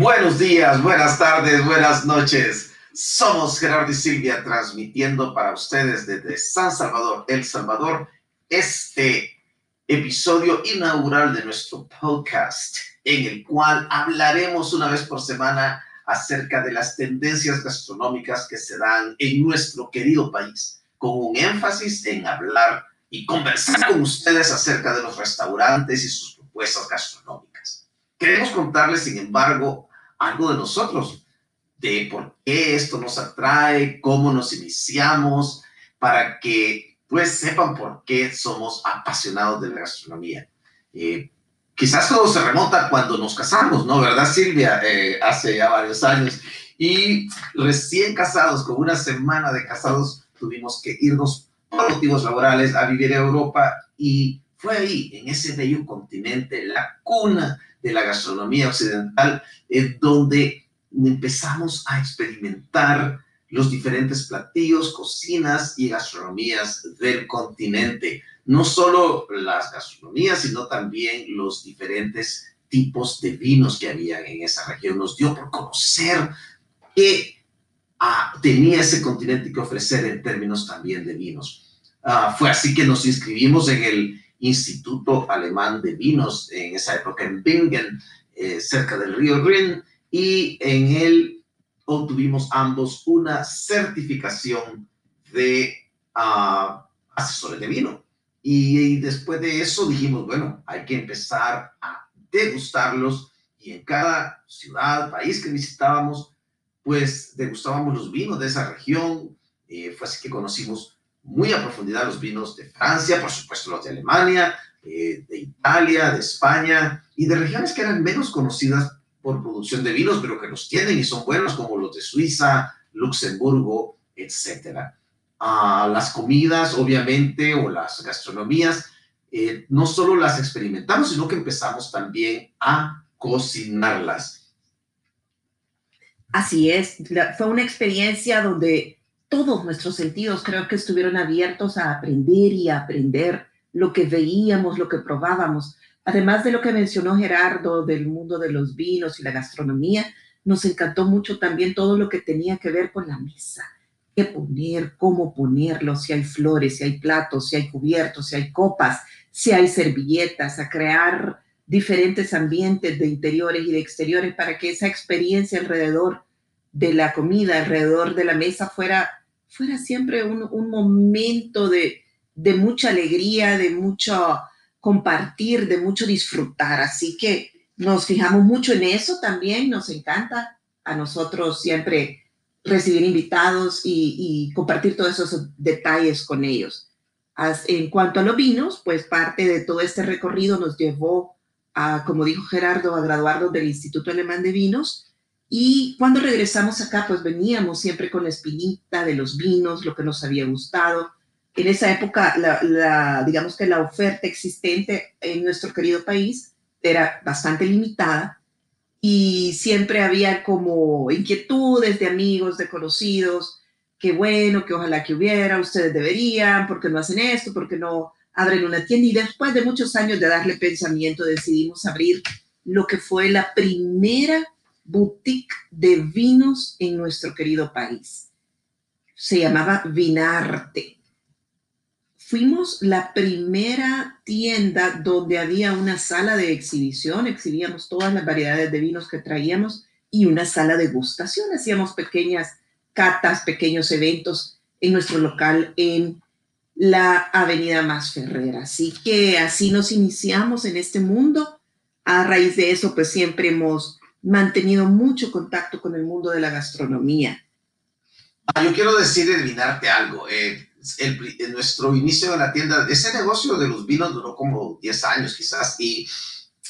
Buenos días, buenas tardes, buenas noches. Somos Gerardo y Silvia transmitiendo para ustedes desde San Salvador, El Salvador, este episodio inaugural de nuestro podcast, en el cual hablaremos una vez por semana acerca de las tendencias gastronómicas que se dan en nuestro querido país, con un énfasis en hablar y conversar con ustedes acerca de los restaurantes y sus propuestas gastronómicas. Queremos contarles, sin embargo, algo de nosotros, de por qué esto nos atrae, cómo nos iniciamos, para que pues sepan por qué somos apasionados de la gastronomía. Eh, quizás todo se remonta cuando nos casamos, ¿no? ¿Verdad, Silvia? Eh, hace ya varios años. Y recién casados, con una semana de casados, tuvimos que irnos por motivos laborales a vivir a Europa y fue ahí, en ese bello continente, la cuna de la gastronomía occidental, en donde empezamos a experimentar los diferentes platillos, cocinas y gastronomías del continente. No solo las gastronomías, sino también los diferentes tipos de vinos que había en esa región. Nos dio por conocer qué ah, tenía ese continente que ofrecer en términos también de vinos. Ah, fue así que nos inscribimos en el Instituto Alemán de Vinos en esa época en Bingen, eh, cerca del río Rin, y en él obtuvimos ambos una certificación de uh, asesores de vino. Y, después de eso dijimos, bueno, hay que empezar a degustarlos y en cada ciudad, país que visitábamos, pues degustábamos los vinos de esa región. Eh, fue así que conocimos muy a profundidad los vinos de Francia, por supuesto los de Alemania, eh, de Italia, de España y de regiones que eran menos conocidas por producción de vinos, pero que los tienen y son buenos, como los de Suiza, Luxemburgo, etc. Ah, las comidas, obviamente, o las gastronomías, eh, no solo las experimentamos, sino que empezamos también a cocinarlas. Así es, fue una experiencia donde todos nuestros sentidos creo que estuvieron abiertos a aprender y a aprender lo que veíamos, lo que probábamos. Además de lo que mencionó Gerardo del mundo de los vinos y la gastronomía, nos encantó mucho también todo lo que tenía que ver con la mesa. Qué poner, cómo ponerlo, si hay flores, si hay platos, si hay cubiertos, si hay copas, si hay servilletas, a crear diferentes ambientes de interiores y de exteriores para que esa experiencia alrededor de la comida, alrededor de la mesa fuera fuera siempre un, momento de, mucha alegría, de mucho compartir, de mucho disfrutar. Así que nos fijamos mucho en eso también, nos encanta a nosotros siempre recibir invitados y, compartir todos esos detalles con ellos. en cuanto a los vinos, pues parte de todo este recorrido nos llevó a, como dijo Gerardo, a graduarnos del Instituto Alemán de Vinos y cuando regresamos acá, pues veníamos siempre con la espinita de los vinos, lo que nos había gustado. En esa época, la, digamos que la oferta existente en nuestro querido país era bastante limitada y siempre había como inquietudes de amigos, de conocidos, que bueno, que ojalá que hubiera, ustedes deberían, porque no hacen esto? porque no abren una tienda? Y después de muchos años de darle pensamiento, decidimos abrir lo que fue la primera boutique de vinos en nuestro querido país. Se llamaba Vinarte. Fuimos la primera tienda donde había una sala de exhibición, exhibíamos todas las variedades de vinos que traíamos y una sala de gustación. Hacíamos pequeñas catas, pequeños eventos en nuestro local en la Avenida Más Ferrera. Así que así nos iniciamos en este mundo. A raíz de eso, pues siempre hemos mantenido mucho contacto con el mundo de la gastronomía. Ah, yo quiero decir, adivinarte algo. Eh, en nuestro inicio de la tienda, ese negocio de los vinos duró como 10 años quizás y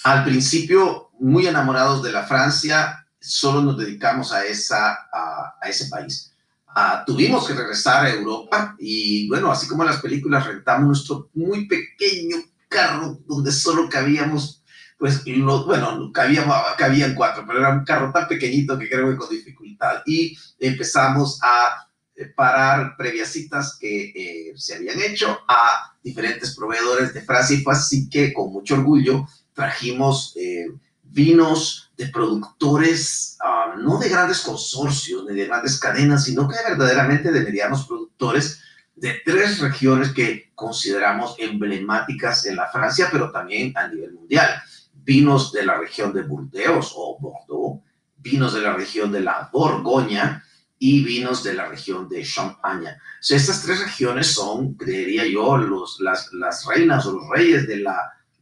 al principio muy enamorados de la Francia, solo nos dedicamos a, esa, a, ese país. Ah, tuvimos que regresar a Europa y bueno, así como en las películas, rentamos nuestro muy pequeño carro donde solo cabíamos pues bueno, cabían, cuatro, pero era un carro tan pequeñito que creo que con dificultad. Y empezamos a eh, parar previas citas que eh, se habían hecho a diferentes proveedores de Francia y fue así que con mucho orgullo trajimos eh, vinos de productores, ah, no de grandes consorcios ni de grandes cadenas, sino que verdaderamente de medianos productores de tres regiones que consideramos emblemáticas en la Francia, pero también a nivel mundial. Vinos de la región de Burdeos o Bordeaux, vinos de la región de la Borgoña y vinos de la región de Champaña. estas tres regiones son, creería yo, los, las, las reinas o los reyes de, la,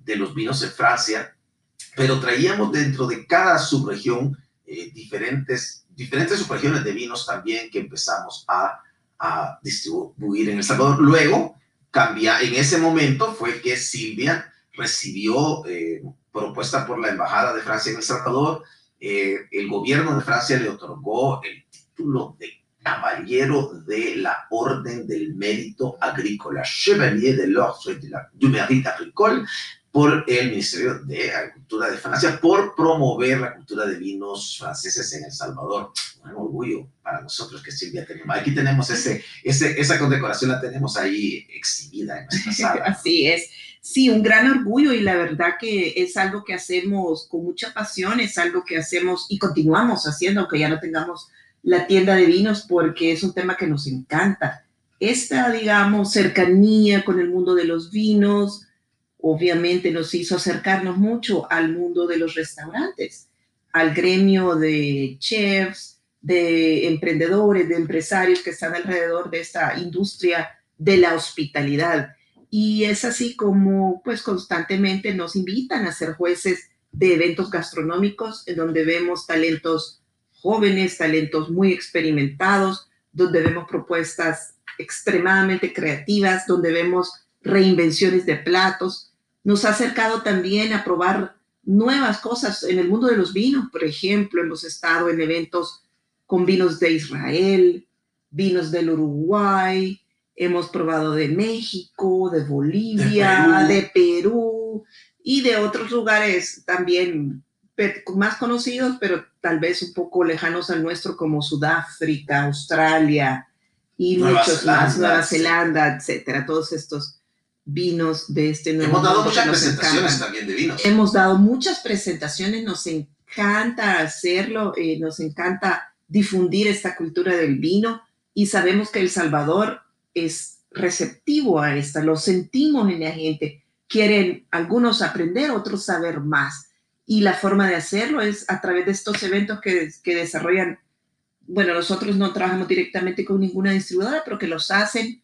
de los vinos en Francia, pero traíamos dentro de cada subregión eh, diferentes, diferentes subregiones de vinos también que empezamos a, a distribuir en El Salvador. Luego, cambia, en ese momento fue que Silvia recibió, eh, propuesta por la Embajada de Francia en El Salvador, eh, el gobierno de Francia le otorgó el título de caballero de la Orden del Mérito Agrícola, Chevalier de l'Ordre du Mérite Agricole, por el Ministerio de Agricultura de Francia, por promover la cultura de vinos franceses en El Salvador. Un orgullo para nosotros que Silvia tenemos. Aquí tenemos ese, ese, esa condecoración, la tenemos ahí exhibida en nuestra sala. Así es. Sí, un gran orgullo y la verdad que es algo que hacemos con mucha pasión, es algo que hacemos y continuamos haciendo, aunque ya no tengamos la tienda de vinos, porque es un tema que nos encanta. Esta, digamos, cercanía con el mundo de los vinos, obviamente nos hizo acercarnos mucho al mundo de los restaurantes, al gremio de chefs, de emprendedores, de empresarios que están alrededor de esta industria de la hospitalidad y es así como pues constantemente nos invitan a ser jueces de eventos gastronómicos en donde vemos talentos jóvenes, talentos muy experimentados, donde vemos propuestas extremadamente creativas, donde vemos reinvenciones de platos. Nos ha acercado también a probar nuevas cosas en el mundo de los vinos. Por ejemplo, hemos estado en eventos con vinos de Israel, vinos del Uruguay, Hemos probado de México, de Bolivia, de Perú. y de otros lugares también más conocidos, pero tal vez un poco lejanos al nuestro, como Sudáfrica, Australia y muchos más, Nueva Zelanda, etcétera. Todos estos vinos de este nuevo Hemos dado muchas presentaciones también de vinos. Hemos dado muchas presentaciones, nos encanta hacerlo, eh, nos encanta difundir esta cultura del vino y sabemos que El Salvador es receptivo a esta, lo sentimos en la gente. Quieren algunos aprender, otros saber más. Y la forma de hacerlo es a través de estos eventos que, que desarrollan, bueno, nosotros no trabajamos directamente con ninguna distribuidora, pero que los hacen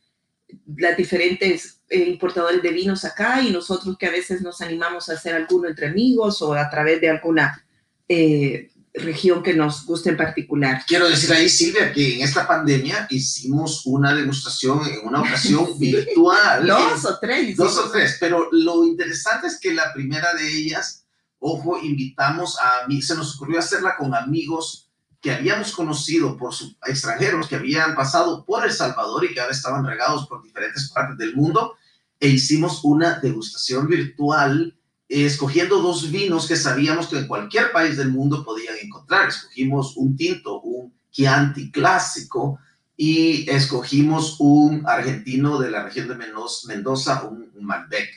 las diferentes eh, importadores de vinos acá y nosotros que a veces nos animamos a hacer alguno entre amigos o a través de alguna eh, región que nos guste en particular. Quiero decir ahí, Silvia, que en esta pandemia hicimos una demostración en una ocasión virtual. dos o tres. Dos o tres, pero lo interesante es que la primera de ellas, ojo, invitamos a mí, se nos ocurrió hacerla con amigos que habíamos conocido por extranjeros que habían pasado por El Salvador y que ahora estaban regados por diferentes partes del mundo, e hicimos una degustación virtual escogiendo dos vinos que sabíamos que en cualquier país del mundo podían encontrar. Escogimos un tinto, un Chianti clásico, y escogimos un argentino de la región de Mendoza, un, Malbec.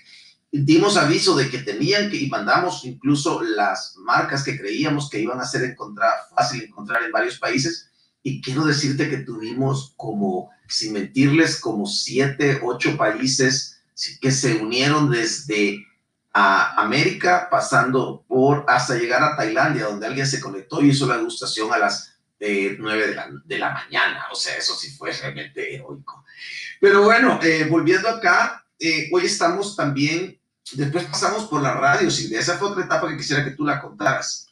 Dimos aviso de que tenían que, y mandamos incluso las marcas que creíamos que iban a ser encontrar, fácil encontrar en varios países. Y quiero decirte que tuvimos como, sin mentirles, como siete, ocho países que se unieron desde a América, pasando por hasta llegar a Tailandia, donde alguien se conectó y hizo la degustación a las eh, 9 de la, de la, mañana. O sea, eso sí fue realmente heroico. Pero bueno, eh, volviendo acá, eh, hoy estamos también, después pasamos por la radio, Silvia. Esa fue otra etapa que quisiera que tú la contaras.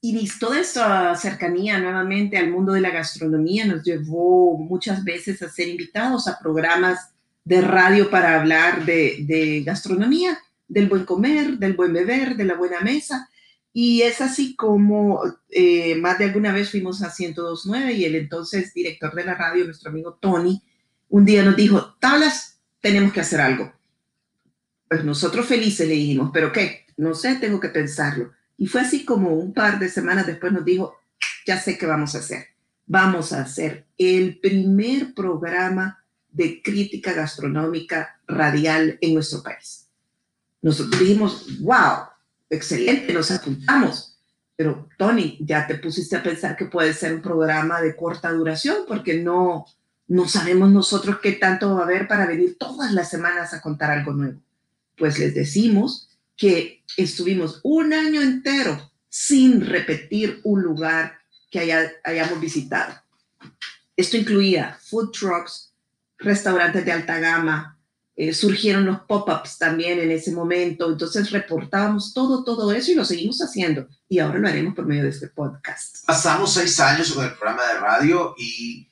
Y toda esta cercanía nuevamente al mundo de la gastronomía nos llevó muchas veces a ser invitados a programas de radio para hablar de, de gastronomía del buen comer, del buen beber, de la buena mesa. Y es así como eh, más de alguna vez fuimos a 102.9 y el entonces director de la radio, nuestro amigo Tony, un día nos dijo, tablas, tenemos que hacer algo. Pues nosotros felices le dijimos, pero ¿qué? No sé, tengo que pensarlo. Y fue así como un par de semanas después nos dijo, ya sé qué vamos a hacer. Vamos a hacer el primer programa de crítica gastronómica radial en nuestro país nosotros dijimos, wow, excelente, nos apuntamos. Pero Tony, ya te pusiste a pensar que puede ser un programa de corta duración porque no, no sabemos nosotros qué tanto va a haber para venir todas las semanas a contar algo nuevo. Pues les decimos que estuvimos un año entero sin repetir un lugar que haya, hayamos visitado. Esto incluía food trucks, restaurantes de alta gama, eh, surgieron los pop-ups también en ese momento, entonces reportábamos todo, todo eso y lo seguimos haciendo y ahora lo haremos por medio de este podcast. Pasamos seis años con el programa de radio y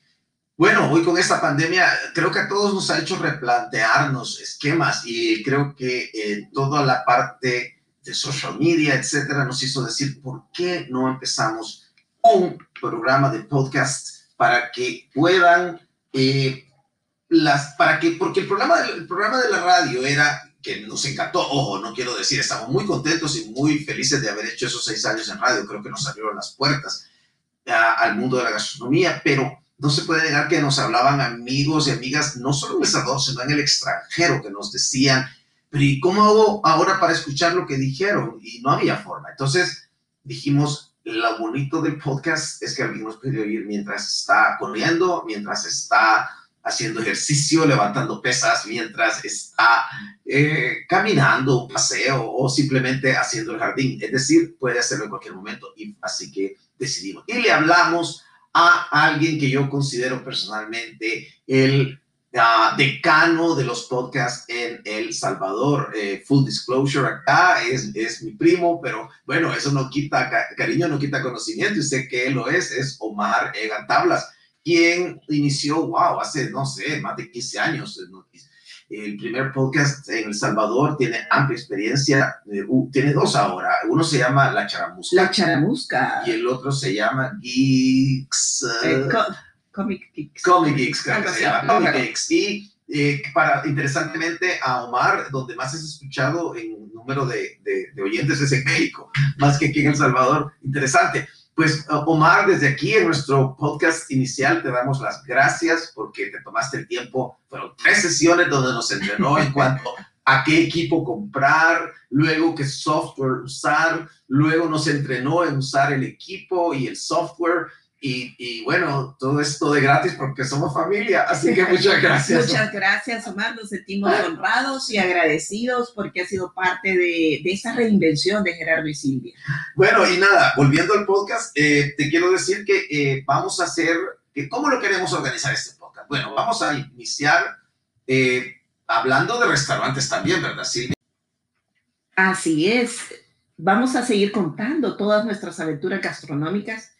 bueno, hoy con esta pandemia creo que a todos nos ha hecho replantearnos esquemas y creo que eh, toda la parte de social media, etcétera, nos hizo decir por qué no empezamos un programa de podcast para que puedan eh, las, para que, porque el programa, el programa de la radio era que nos encantó, ojo, no quiero decir, estamos muy contentos y muy felices de haber hecho esos seis años en radio, creo que nos abrieron las puertas al mundo de la gastronomía, pero no se puede negar que nos hablaban amigos y amigas, no solo en El Salvador, sino en el extranjero, que nos decían, pero ¿y cómo hago ahora para escuchar lo que dijeron? Y no había forma. Entonces dijimos, lo bonito del podcast es que alguien nos puede oír mientras está corriendo, mientras está haciendo ejercicio, levantando pesas, mientras está eh, caminando un paseo o simplemente haciendo el jardín. Es decir, puede hacerlo en cualquier momento. Y así que decidimos. Y le hablamos a alguien que yo considero personalmente el uh, decano de los podcasts en El Salvador. Eh, full disclosure acá, es, es mi primo, pero bueno, eso no quita cariño, no quita conocimiento. Y sé que él lo es, es Omar Egan Tablas, quien inició, wow, hace, no sé, más de 15 años el primer podcast en El Salvador, tiene amplia experiencia, eh, tiene dos ahora, uno se llama La Charamusca. La Charamusca. Y el otro se llama Geeks. Eh, Comic Geeks. Comic Geeks, creo que se llama, Comic Geeks. Y eh, para, interesantemente, a Omar, donde más has escuchado en número de, de, de oyentes es en México, más que aquí en El Salvador. Interesante. Pues Omar, desde aquí en nuestro podcast inicial te damos las gracias porque te tomaste el tiempo. Fueron tres sesiones donde nos entrenó en cuanto a qué equipo comprar, luego qué software usar, luego nos entrenó en usar el equipo y el software y, bueno, todo esto de gratis porque somos familia, así que muchas gracias. muchas gracias, Omar. Nos sentimos honrados y agradecidos porque ha sido parte de, de esa reinvención de Gerardo y Silvia. Bueno, y nada, volviendo al podcast, eh, te quiero decir que eh, vamos a hacer, que ¿cómo lo queremos organizar este podcast? Bueno, vamos a iniciar eh, hablando de restaurantes también, ¿verdad, Silvia? Así es. Vamos a seguir contando todas nuestras aventuras gastronómicas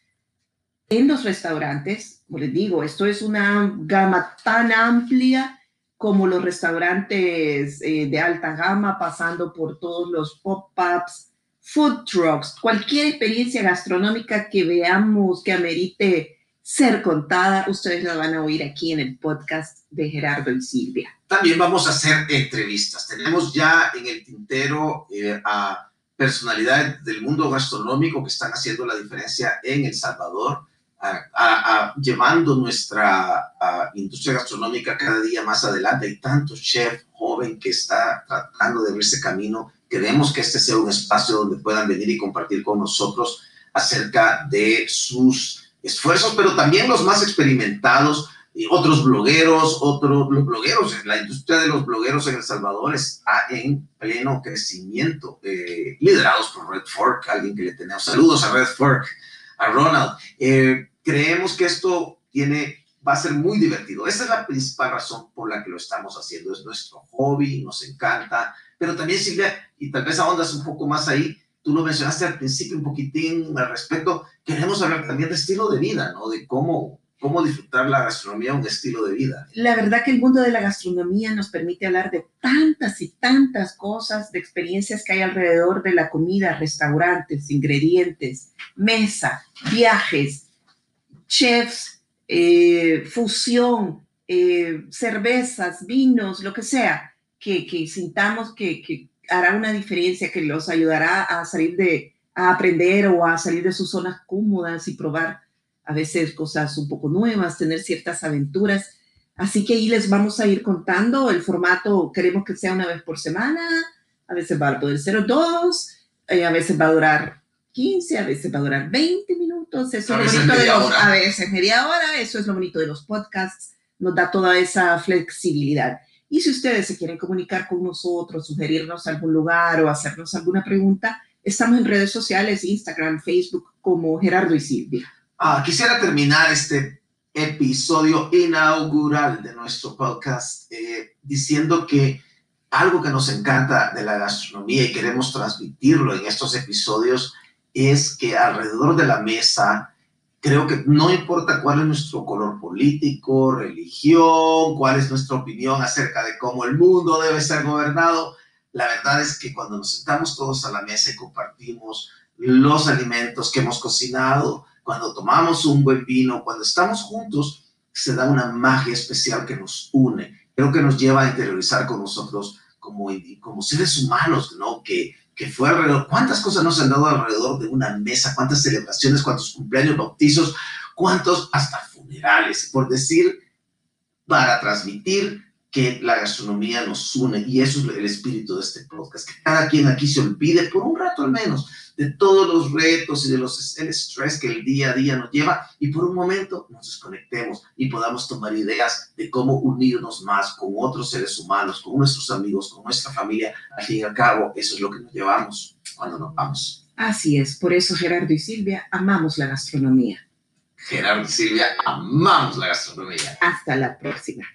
en los restaurantes, como les digo, esto es una gama tan amplia como los restaurantes eh, de alta gama, pasando por todos los pop-ups, food trucks, cualquier experiencia gastronómica que veamos que amerite ser contada, ustedes la van a oír aquí en el podcast de Gerardo y Silvia. También vamos a hacer entrevistas. Tenemos ya en el tintero eh, a personalidades del mundo gastronómico que están haciendo la diferencia en El Salvador a, llevando nuestra industria gastronómica cada día más adelante. Hay tantos chefs joven que está tratando de abrirse camino. Queremos que este sea un espacio donde puedan venir y compartir con nosotros acerca de sus esfuerzos, pero también los más experimentados, y otros blogueros, otros los blogueros, la industria de los blogueros en El Salvador está en pleno crecimiento, eh, liderados por Red Fork, alguien que le tenemos saludos a Red Fork, a Ronald. Eh, creemos que esto tiene, va a ser muy divertido. Esa es la principal razón por la que lo estamos haciendo. Es nuestro hobby, nos encanta. Pero también, Silvia, y tal vez ahondas un poco más ahí, tú lo mencionaste al principio un poquitín al respecto, queremos hablar también de estilo de vida, ¿no? De cómo, cómo disfrutar la gastronomía, un estilo de vida. La verdad que el mundo de la gastronomía nos permite hablar de tantas y tantas cosas, de experiencias que hay alrededor de la comida, restaurantes, ingredientes, mesa, viajes, chefs, eh, fusión, eh, cervezas, vinos, lo que sea, que, que sintamos que, que, hará una diferencia, que los ayudará a salir de, a aprender o a salir de sus zonas cómodas y probar a veces cosas un poco nuevas, tener ciertas aventuras. Así que ahí les vamos a ir contando el formato, queremos que sea una vez por semana, a veces va a poder ser dos, Eh, a veces va a durar 15, a veces va a durar 20 minutos. Eso A es lo bonito de los, hora. a veces media hora. Eso es lo bonito de los podcasts. Nos da toda esa flexibilidad. Y si ustedes se quieren comunicar con nosotros, sugerirnos algún lugar o hacernos alguna pregunta, estamos en redes sociales, Instagram, Facebook, como Gerardo y Silvia. Ah, quisiera terminar este episodio inaugural de nuestro podcast eh, diciendo que algo que nos encanta de la gastronomía y queremos transmitirlo en estos episodios es que alrededor de la mesa, creo que no importa cuál es nuestro color político, religión, cuál es nuestra opinión acerca de cómo el mundo debe ser gobernado, la verdad es que cuando nos sentamos todos a la mesa y compartimos los alimentos que hemos cocinado, cuando tomamos un buen vino, cuando estamos juntos, se da una magia especial que nos une. Creo que nos lleva a interiorizar con nosotros como, como seres humanos, ¿no? Que, que fue alrededor, cuántas cosas nos han dado alrededor de una mesa, cuántas celebraciones, cuántos cumpleaños, bautizos, cuántos hasta funerales, por decir, para transmitir que la gastronomía nos une y eso es el espíritu de este podcast, que cada quien aquí se olvide por un rato al menos de todos los retos y de los el estrés que el día a día nos lleva y por un momento nos desconectemos y podamos tomar ideas de cómo unirnos más con otros seres humanos, con nuestros amigos, con nuestra familia. Al fin y al cabo, eso es lo que nos llevamos cuando nos vamos. Así es, por eso Gerardo y Silvia amamos la gastronomía. Gerardo y Silvia, amamos la gastronomía. Hasta la próxima.